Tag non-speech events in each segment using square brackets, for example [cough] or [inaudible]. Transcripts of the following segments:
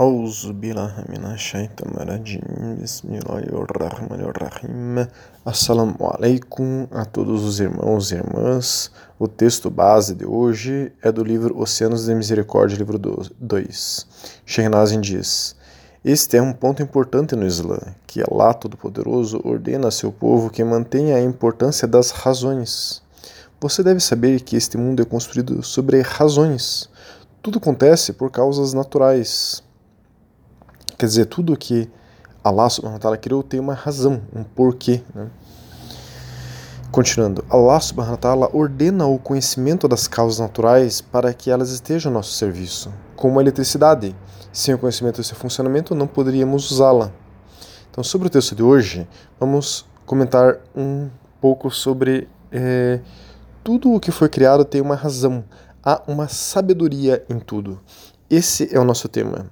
أعوذ بالله من الشيطان الرجيم بسم الله الرحمن الرحيم Assalamu alaikum a todos os irmãos e irmãs. O texto base de hoje é do livro Oceanos de Misericórdia, livro 2. Shehnazin diz: Este é um ponto importante no Islã, que Allah Todo-Poderoso ordena a seu povo que mantenha a importância das razões. Você deve saber que este mundo é construído sobre razões. Tudo acontece por causas naturais. Quer dizer, tudo que Allah subhanahu wa ta'ala criou tem uma razão, um porquê. Né? Continuando, Allah subhanahu wa ta'ala ordena o conhecimento das causas naturais para que elas estejam ao nosso serviço, como a eletricidade. Sem o conhecimento do seu funcionamento, não poderíamos usá-la. Então, sobre o texto de hoje, vamos comentar um pouco sobre é, tudo o que foi criado tem uma razão, há uma sabedoria em tudo. Esse é o nosso tema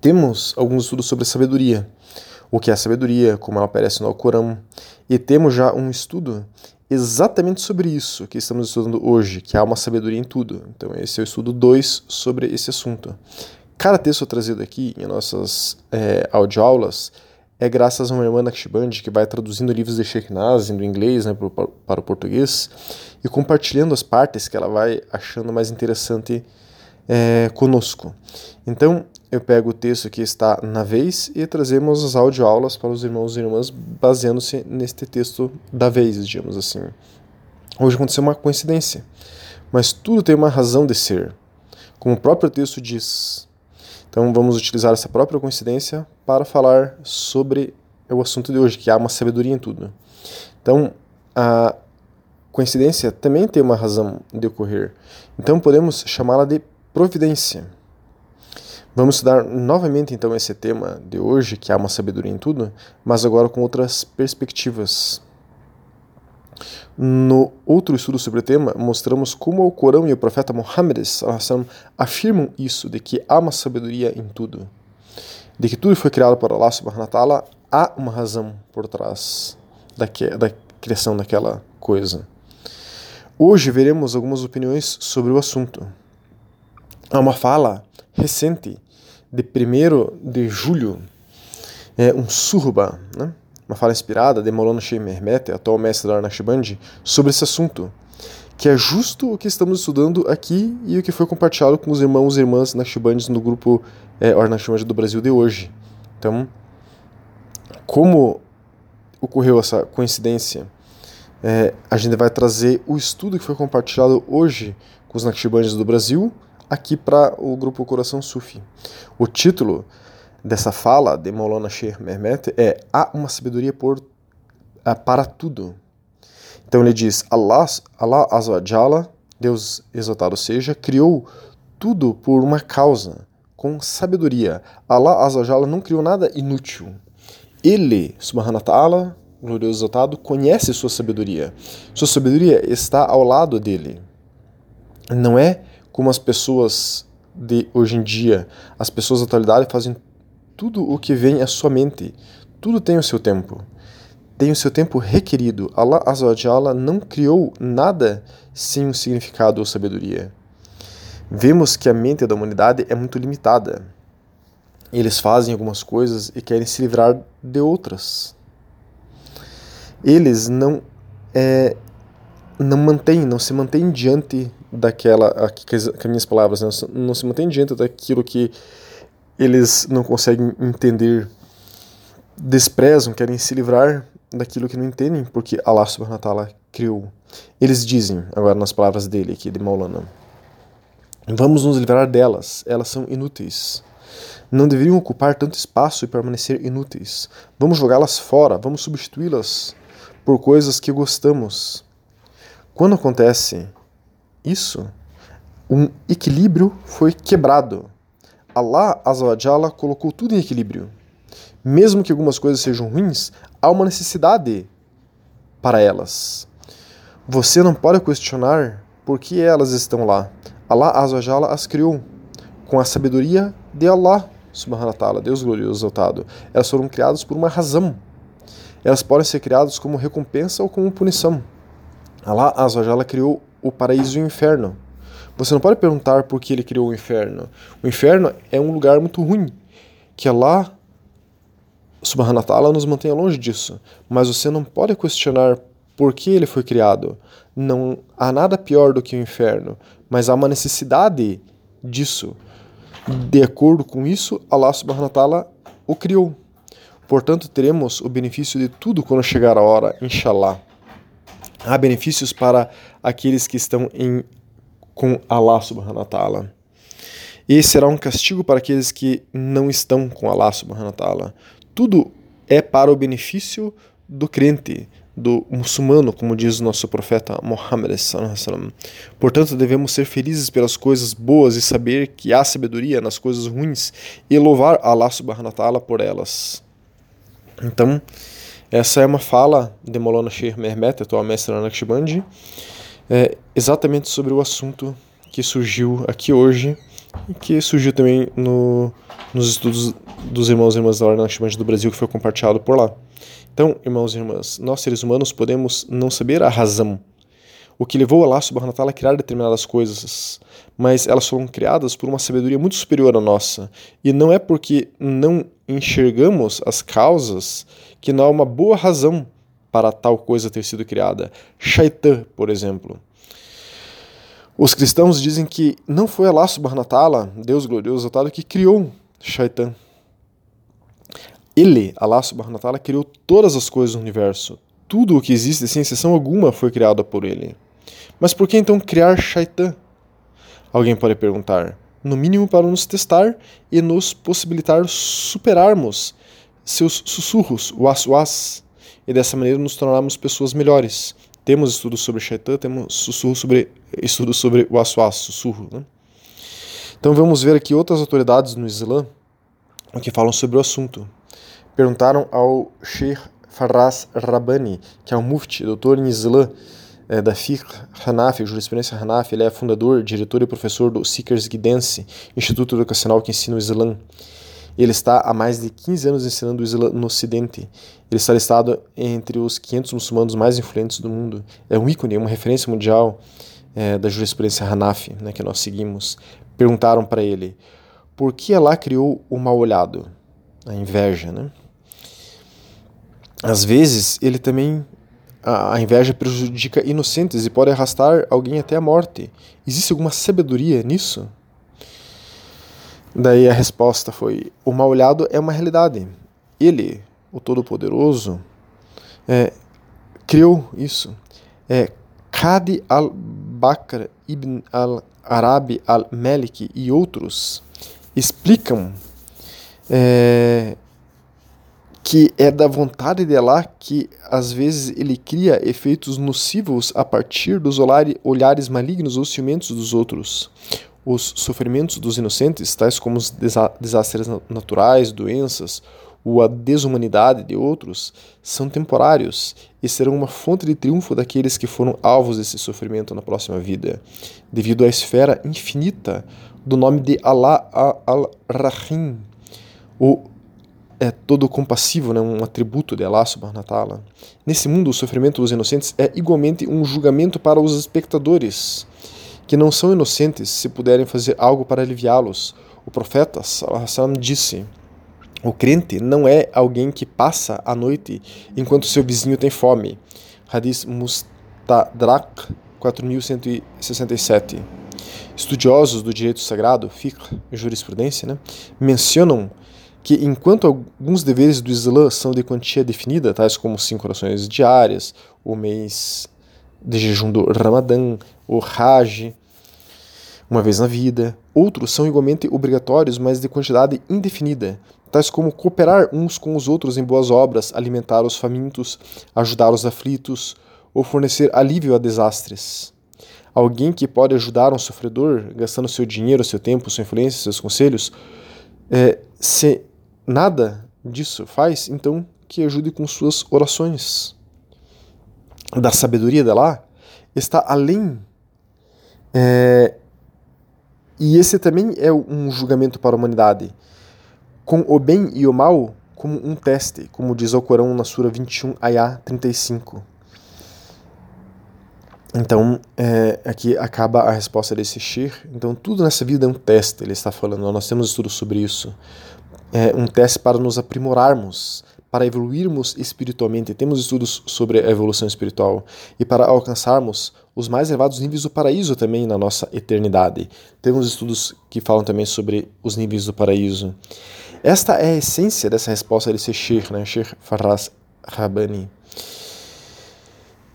temos alguns estudos sobre sabedoria, o que é a sabedoria, como ela aparece no Alcorão, e temos já um estudo exatamente sobre isso que estamos estudando hoje, que há uma sabedoria em tudo. Então, esse é o estudo 2 sobre esse assunto. Cada texto trazido aqui em nossas é, audioaulas é graças a uma irmã Naqshband que vai traduzindo livros de Sheikh do inglês né, para o português e compartilhando as partes que ela vai achando mais interessante é, conosco. Então, eu pego o texto que está na vez e trazemos as audioaulas para os irmãos e irmãs baseando-se neste texto da vez, digamos assim. Hoje aconteceu uma coincidência, mas tudo tem uma razão de ser, como o próprio texto diz. Então vamos utilizar essa própria coincidência para falar sobre o assunto de hoje, que há uma sabedoria em tudo. Então, a coincidência também tem uma razão de ocorrer. Então podemos chamá-la de providência. Vamos estudar novamente então esse tema de hoje, que há uma sabedoria em tudo, mas agora com outras perspectivas. No outro estudo sobre o tema, mostramos como o Corão e o profeta Muhammad afirmam isso, de que há uma sabedoria em tudo. De que tudo foi criado por Allah subhanahu wa ta'ala, há uma razão por trás da, da criação daquela coisa. Hoje veremos algumas opiniões sobre o assunto. Há uma fala recente de 1 de julho, é um surba, né? uma fala inspirada de Molana Sheikh atual mestre da Arnashband, sobre esse assunto, que é justo o que estamos estudando aqui e o que foi compartilhado com os irmãos e irmãs Nashbands no grupo é, Arnashband do Brasil de hoje. Então, como ocorreu essa coincidência? É, a gente vai trazer o estudo que foi compartilhado hoje com os Naqshbandis do Brasil aqui para o grupo Coração Sufi. O título dessa fala de Maulana Sheikh Mehmet é Há uma sabedoria por, uh, para tudo. Então ele diz: Allah, Allah Azawajala, Deus exaltado seja, criou tudo por uma causa, com sabedoria. Allah Azawajala não criou nada inútil. Ele, Subhanahu wa Ta'ala, glorioso exaltado, conhece sua sabedoria. Sua sabedoria está ao lado dele. Não é como as pessoas de hoje em dia, as pessoas da atualidade fazem tudo o que vem à sua mente. Tudo tem o seu tempo. Tem o seu tempo requerido. Allah Azza não criou nada sem um significado ou sabedoria. Vemos que a mente da humanidade é muito limitada. Eles fazem algumas coisas e querem se livrar de outras. Eles não é, não mantêm, não se mantêm diante daquela, aqui, com as minhas palavras, né? não se mantém diante daquilo que eles não conseguem entender, desprezam, querem se livrar daquilo que não entendem, porque Allah subhanahu wa ta'ala criou. Eles dizem, agora nas palavras dele aqui, de Maulana, vamos nos livrar delas, elas são inúteis. Não deveriam ocupar tanto espaço e permanecer inúteis. Vamos jogá-las fora, vamos substituí-las por coisas que gostamos. Quando acontece isso, um equilíbrio foi quebrado. Allah Azawajala colocou tudo em equilíbrio. Mesmo que algumas coisas sejam ruins, há uma necessidade para elas. Você não pode questionar por que elas estão lá. Allah Azawajala as criou com a sabedoria de Allah subhanahu wa ta'ala, Deus glorioso exaltado. Elas foram criadas por uma razão. Elas podem ser criadas como recompensa ou como punição. Allah Azawajala criou o paraíso e o inferno. Você não pode perguntar por que ele criou o inferno. O inferno é um lugar muito ruim, que Allah subhanahu wa ta'ala nos mantenha longe disso. Mas você não pode questionar por que ele foi criado. Não há nada pior do que o inferno, mas há uma necessidade disso. De acordo com isso, Allah subhanahu wa ta'ala o criou. Portanto, teremos o benefício de tudo quando chegar a hora, inshallah. Há benefícios para aqueles que estão em, com Allah subhanahu wa ta'ala. E será um castigo para aqueles que não estão com Allah subhanahu wa ta'ala. Tudo é para o benefício do crente, do muçulmano, como diz o nosso profeta Muhammad. Portanto, devemos ser felizes pelas coisas boas e saber que há sabedoria nas coisas ruins e louvar Allah subhanahu wa ta'ala por elas. Então, essa é uma fala de Molana Sheikh Mehmet, atual mestre Naqshbandi, é, exatamente sobre o assunto que surgiu aqui hoje e que surgiu também no, nos estudos dos irmãos e irmãs da Ordem do Brasil, que foi compartilhado por lá. Então, irmãos e irmãs, nós seres humanos podemos não saber a razão, o que levou Allah subhanahu wa ta'ala a criar determinadas coisas, mas elas foram criadas por uma sabedoria muito superior à nossa. E não é porque não enxergamos as causas que não há uma boa razão para tal coisa ter sido criada. Shaitan, por exemplo. Os cristãos dizem que não foi Allah subhanahu Deus glorioso exaltado, que criou Shaitan. Ele, Allah subhanahu criou todas as coisas no universo. Tudo o que existe, sem exceção alguma, foi criado por ele. Mas por que então criar Shaitan? Alguém pode perguntar. No mínimo para nos testar e nos possibilitar superarmos seus sussurros, was-was, e dessa maneira nos tornarmos pessoas melhores. Temos estudos sobre Shaitan, temos sussurro sobre, estudos sobre was-was, sussurro. Né? Então vamos ver aqui outras autoridades no Islã que falam sobre o assunto perguntaram ao Sheikh Faraz Rabbani, que é um mufti, doutor em Islã, é, da Fiqh Hanafi, jurisprudência Hanafi, ele é fundador, diretor e professor do Seekers Guidance, instituto educacional que ensina o Islã. Ele está há mais de 15 anos ensinando o Islã no Ocidente. Ele está listado entre os 500 muçulmanos mais influentes do mundo. É um ícone, uma referência mundial é, da jurisprudência Hanafi, né, que nós seguimos. Perguntaram para ele, por que Allah criou o mal-olhado? A inveja, né? às vezes ele também a, inveja prejudica inocentes e pode arrastar alguém até a morte. Existe alguma sabedoria nisso? Daí a resposta foi: o mal olhado é uma realidade. Ele, o Todo-Poderoso, é, criou isso. É, al-Bakr ibn al-Arabi al-Malik e outros explicam é, que é da vontade de Allah que às vezes ele cria efeitos nocivos a partir dos olhares malignos ou ciumentos dos outros. Os sofrimentos dos inocentes, tais como os desastres naturais, doenças ou a desumanidade de outros, são temporários e serão uma fonte de triunfo daqueles que foram alvos desse sofrimento na próxima vida, devido à esfera infinita do nome de Allah al-Rahim, o é todo compassivo, né, um atributo de Allah subhanahu wa ta'ala. Nesse mundo, o sofrimento dos inocentes é igualmente um julgamento para os espectadores, que não são inocentes se puderem fazer algo para aliviá-los. O profeta sallam, disse: O crente não é alguém que passa a noite enquanto seu vizinho tem fome. Hadith Mustadrak 4167. Estudiosos do direito sagrado, fiqh, jurisprudência, né, mencionam que enquanto alguns deveres do Islã são de quantia definida, tais como cinco orações diárias, o mês de jejum do Ramadã, o Hajj, uma vez na vida, outros são igualmente obrigatórios, mas de quantidade indefinida, tais como cooperar uns com os outros em boas obras, alimentar os famintos, ajudar os aflitos ou fornecer alívio a desastres. Alguém que pode ajudar um sofredor, gastando seu dinheiro, seu tempo, sua influência, seus conselhos, é, se nada disso faz, então que ajude com suas orações. Da sabedoria dela está além. É, e esse também é um julgamento para a humanidade. Com o bem e o mal como um teste, como diz o Corão na Sura 21, Ayah 35. Então, é, aqui acaba a resposta desse Shir. Então, tudo nessa vida é um teste, ele está falando. Nós temos estudos sobre isso. É um teste para nos aprimorarmos, para evoluirmos espiritualmente. Temos estudos sobre a evolução espiritual e para alcançarmos os mais elevados níveis do paraíso também na nossa eternidade. Temos estudos que falam também sobre os níveis do paraíso. Esta é a essência dessa resposta desse Shir, né? Shir Farras Rabani.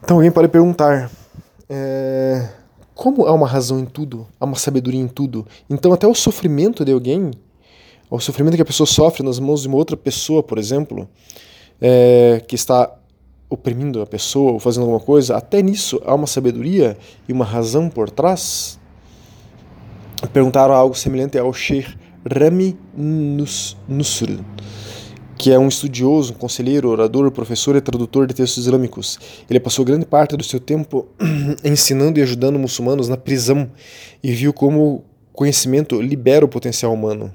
Então alguém pode perguntar, é, como há uma razão em tudo, há uma sabedoria em tudo, então até o sofrimento de alguém, o sofrimento que a pessoa sofre nas mãos de uma outra pessoa, por exemplo, é, que está oprimindo a pessoa ou fazendo alguma coisa, até nisso há uma sabedoria e uma razão por trás? Perguntaram algo semelhante ao Sheikh Rami Nusr, que é um estudioso, um conselheiro, orador, professor e tradutor de textos islâmicos. Ele passou grande parte do seu tempo [clears throat] ensinando e ajudando muçulmanos na prisão e viu como conhecimento libera o potencial humano.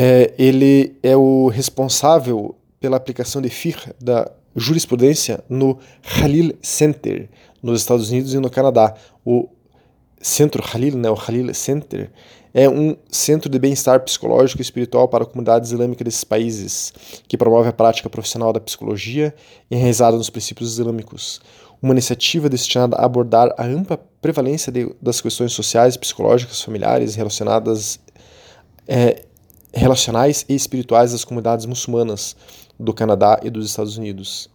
É, ele é o responsável pela aplicação de fiqh da jurisprudência no Khalil Center, nos Estados Unidos e no Canadá. O Centro Khalil, né, o Khalil Center, é um centro de bem-estar psicológico e espiritual para a comunidade islâmica desses países, que promove a prática profissional da psicologia enraizada nos princípios islâmicos. Uma iniciativa destinada a abordar a ampla prevalência de, das questões sociais, psicológicas, familiares, relacionadas, é, relacionais e espirituais das comunidades muçulmanas do Canadá e dos Estados Unidos.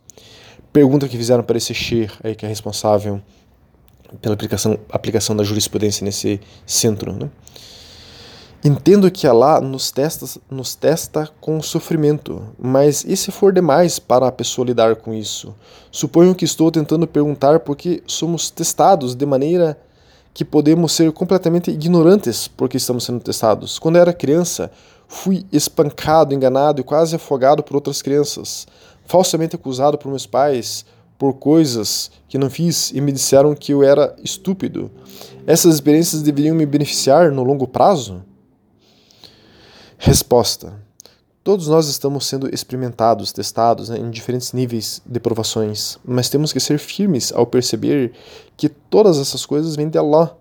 Pergunta que fizeram para esse Sheikh, aí, que é responsável pela aplicação, aplicação da jurisprudência nesse centro. Né? Entendo que Allah nos testa, nos testa com sofrimento, mas e se for demais para a pessoa lidar com isso? Suponho que estou tentando perguntar porque somos testados de maneira que podemos ser completamente ignorantes porque estamos sendo testados. Quando eu era criança, fui espancado, enganado e quase afogado por outras crianças, falsamente acusado por meus pais por coisas que não fiz e me disseram que eu era estúpido. Essas experiências deveriam me beneficiar no longo prazo? Resposta: Todos nós estamos sendo experimentados, testados né, em diferentes níveis de provações, mas temos que ser firmes ao perceber que todas essas coisas vêm de Allah.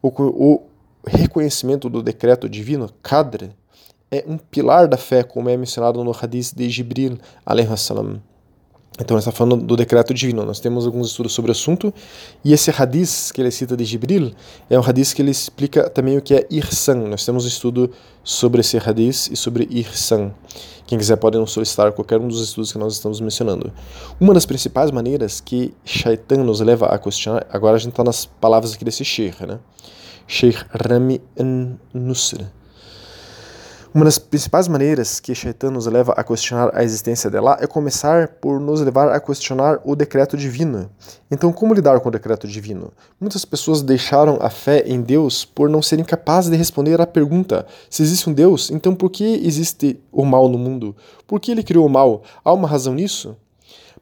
O, o reconhecimento do decreto divino, Qadr, é um pilar da fé, como é mencionado no hadith de Jibril, salam. Então, está falando do decreto divino. Nós temos alguns estudos sobre o assunto. E esse hadith que ele cita de Jibril é um hadith que ele explica também o que é Irsan. Nós temos um estudo sobre esse hadith e sobre Irsan. Quem quiser pode nos solicitar qualquer um dos estudos que nós estamos mencionando. Uma das principais maneiras que Shaitan nos leva a questionar, agora a gente está nas palavras aqui desse Sheikh, né? Sheikh Rami Nusr. Uma das principais maneiras que Shaitan nos leva a questionar a existência dela é começar por nos levar a questionar o decreto divino. Então, como lidar com o decreto divino? Muitas pessoas deixaram a fé em Deus por não serem capazes de responder à pergunta: se existe um Deus, então por que existe o mal no mundo? Por que ele criou o mal? Há uma razão nisso?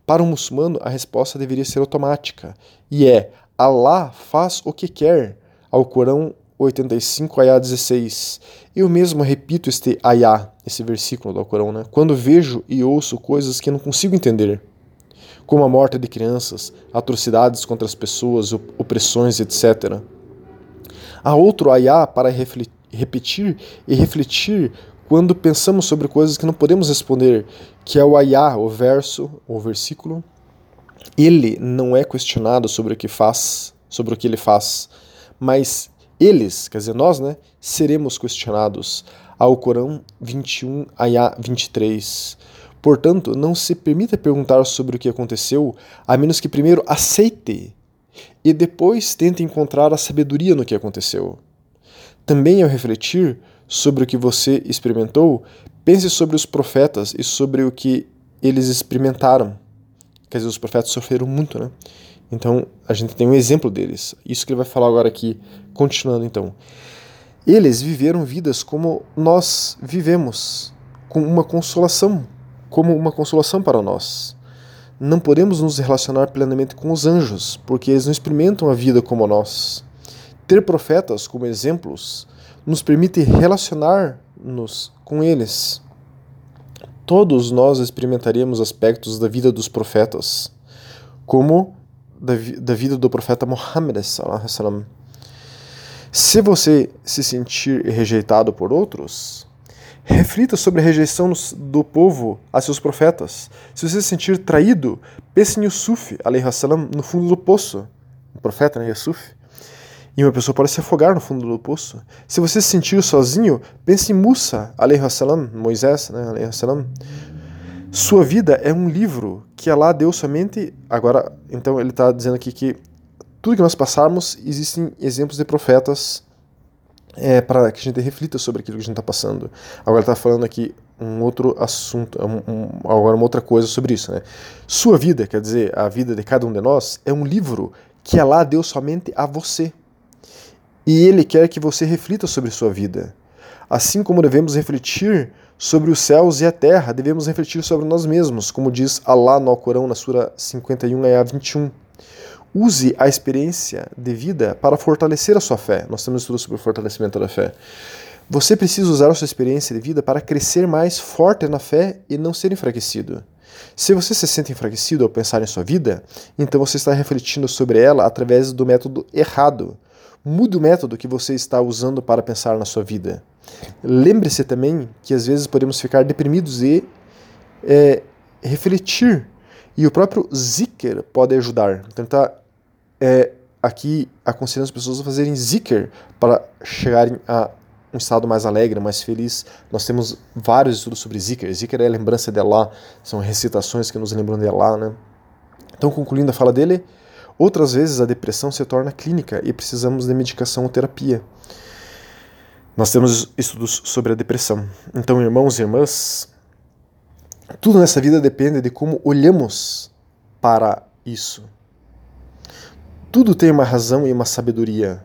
Para um muçulmano, a resposta deveria ser automática, e é: Allah faz o que quer. Ao Corão 85, ayah 16. Eu mesmo repito este ayah, esse versículo do Alcorão, né? quando vejo e ouço coisas que não consigo entender, como a morte de crianças, atrocidades contra as pessoas, opressões, etc. Há outro ayah para repetir e refletir quando pensamos sobre coisas que não podemos responder, que é o ayah, o verso, o versículo. Ele não é questionado sobre o que faz, sobre o que ele faz, mas eles, quer dizer, nós, né, seremos questionados. Ao Corão 21, Ayah 23. Portanto, não se permita perguntar sobre o que aconteceu, a menos que primeiro aceite e depois tente encontrar a sabedoria no que aconteceu. Também ao refletir sobre o que você experimentou, pense sobre os profetas e sobre o que eles experimentaram. Quer dizer, os profetas sofreram muito, né? Então, a gente tem um exemplo deles. Isso que ele vai falar agora aqui, continuando então. Eles viveram vidas como nós vivemos, com uma consolação, como uma consolação para nós. Não podemos nos relacionar plenamente com os anjos, porque eles não experimentam a vida como nós. Ter profetas como exemplos nos permite relacionar-nos com eles. Todos nós experimentaríamos aspectos da vida dos profetas, como da, da vida do profeta Muhammad. Se você se sentir rejeitado por outros, reflita sobre a rejeição do povo a seus profetas. Se você se sentir traído, pense em Yusuf, no fundo do poço. O profeta, né, Yusuf. E uma pessoa pode se afogar no fundo do poço. Se você se sentir sozinho, pense em Musa, Moisés, né. Sua vida é um livro que Allah deu somente. Agora, então ele está dizendo aqui que tudo que nós passarmos, existem exemplos de profetas é, para que a gente reflita sobre aquilo que a gente está passando. Agora está falando aqui um outro assunto, um, um, agora uma outra coisa sobre isso. Né? Sua vida, quer dizer, a vida de cada um de nós, é um livro que Allah deu somente a você. E Ele quer que você reflita sobre sua vida. Assim como devemos refletir sobre os céus e a terra, devemos refletir sobre nós mesmos, como diz Allah no Alcorão, na Sura 51, a 21. Use a experiência de vida para fortalecer a sua fé. Nós temos estudo sobre o fortalecimento da fé. Você precisa usar a sua experiência de vida para crescer mais forte na fé e não ser enfraquecido. Se você se sente enfraquecido ao pensar em sua vida, então você está refletindo sobre ela através do método errado. Mude o método que você está usando para pensar na sua vida. Lembre-se também que às vezes podemos ficar deprimidos e é, refletir. E o próprio zikr pode ajudar. Tentar é, aqui aconselhando as pessoas a fazerem zikr para chegarem a um estado mais alegre, mais feliz. Nós temos vários estudos sobre zikr. Zikr é a lembrança de Allah, são recitações que nos lembram de Allah. Né? Então, concluindo a fala dele, Outras vezes a depressão se torna clínica e precisamos de medicação ou terapia. Nós temos estudos sobre a depressão. Então, irmãos e irmãs, tudo nessa vida depende de como olhamos para isso. Tudo tem uma razão e uma sabedoria.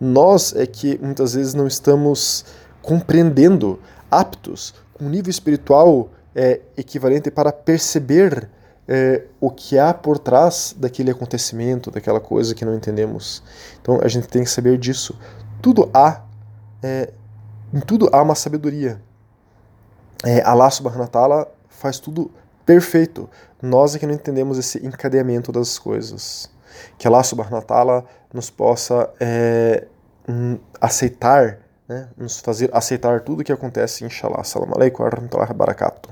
Nós é que muitas vezes não estamos compreendendo, aptos, com um nível espiritual é, equivalente para perceber é, o que há por trás daquele acontecimento, daquela coisa que não entendemos. Então a gente tem que saber disso. Tudo há, é, em tudo há uma sabedoria. É, Allah subhanahu wa ta'ala faz tudo perfeito. Nós é que não entendemos esse encadeamento das coisas. Que Allah subhanahu wa ta'ala nos possa é, aceitar, né, nos fazer aceitar tudo o que acontece, inshallah. Assalamu alaikum wa rahmatullahi wa barakatuh.